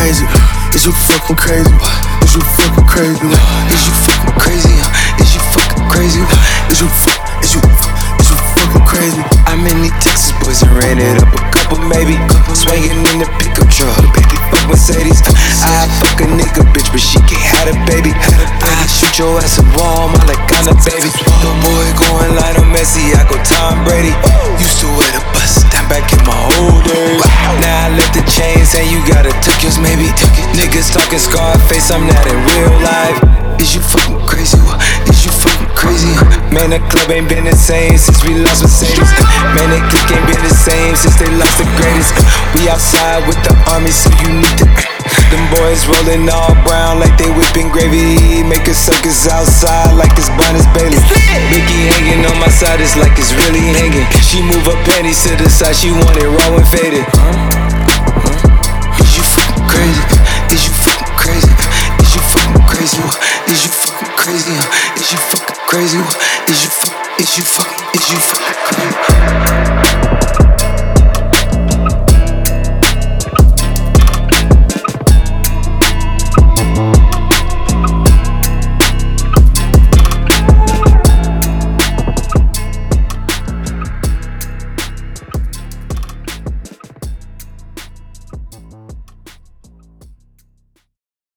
Is you fucking crazy? Is you fucking crazy? Is you fucking crazy? Is you fucking crazy? Is you fuck? Is you is you fucking crazy? I'm in these Texas boys and ran it up a couple maybe. Swinging in the pickup truck, baby. Fuck Mercedes. I fuck a nigga bitch, but she can't have a baby. I shoot your ass a wall, my like on a baby. The boy going Lionel Messi, I go Tom Brady. Used to wear the chains and you gotta took yours, maybe. Took it. Niggas talking Scarface, I'm not in real life. Is you fucking crazy? Is you fucking crazy? Man, the club ain't been the same since we lost Mercedes. Man, the clique ain't been the same since they lost the greatest. We outside with the army, so you need to. Them boys rolling all brown like they whipping gravy. Make a circus outside like it's Bonnie's Bailey. Mickey hanging on my side, it's like it's really hanging. She move her panties to the side, she want it raw and faded. crazy? Is you fuck? Is you fuck? Is you fuck?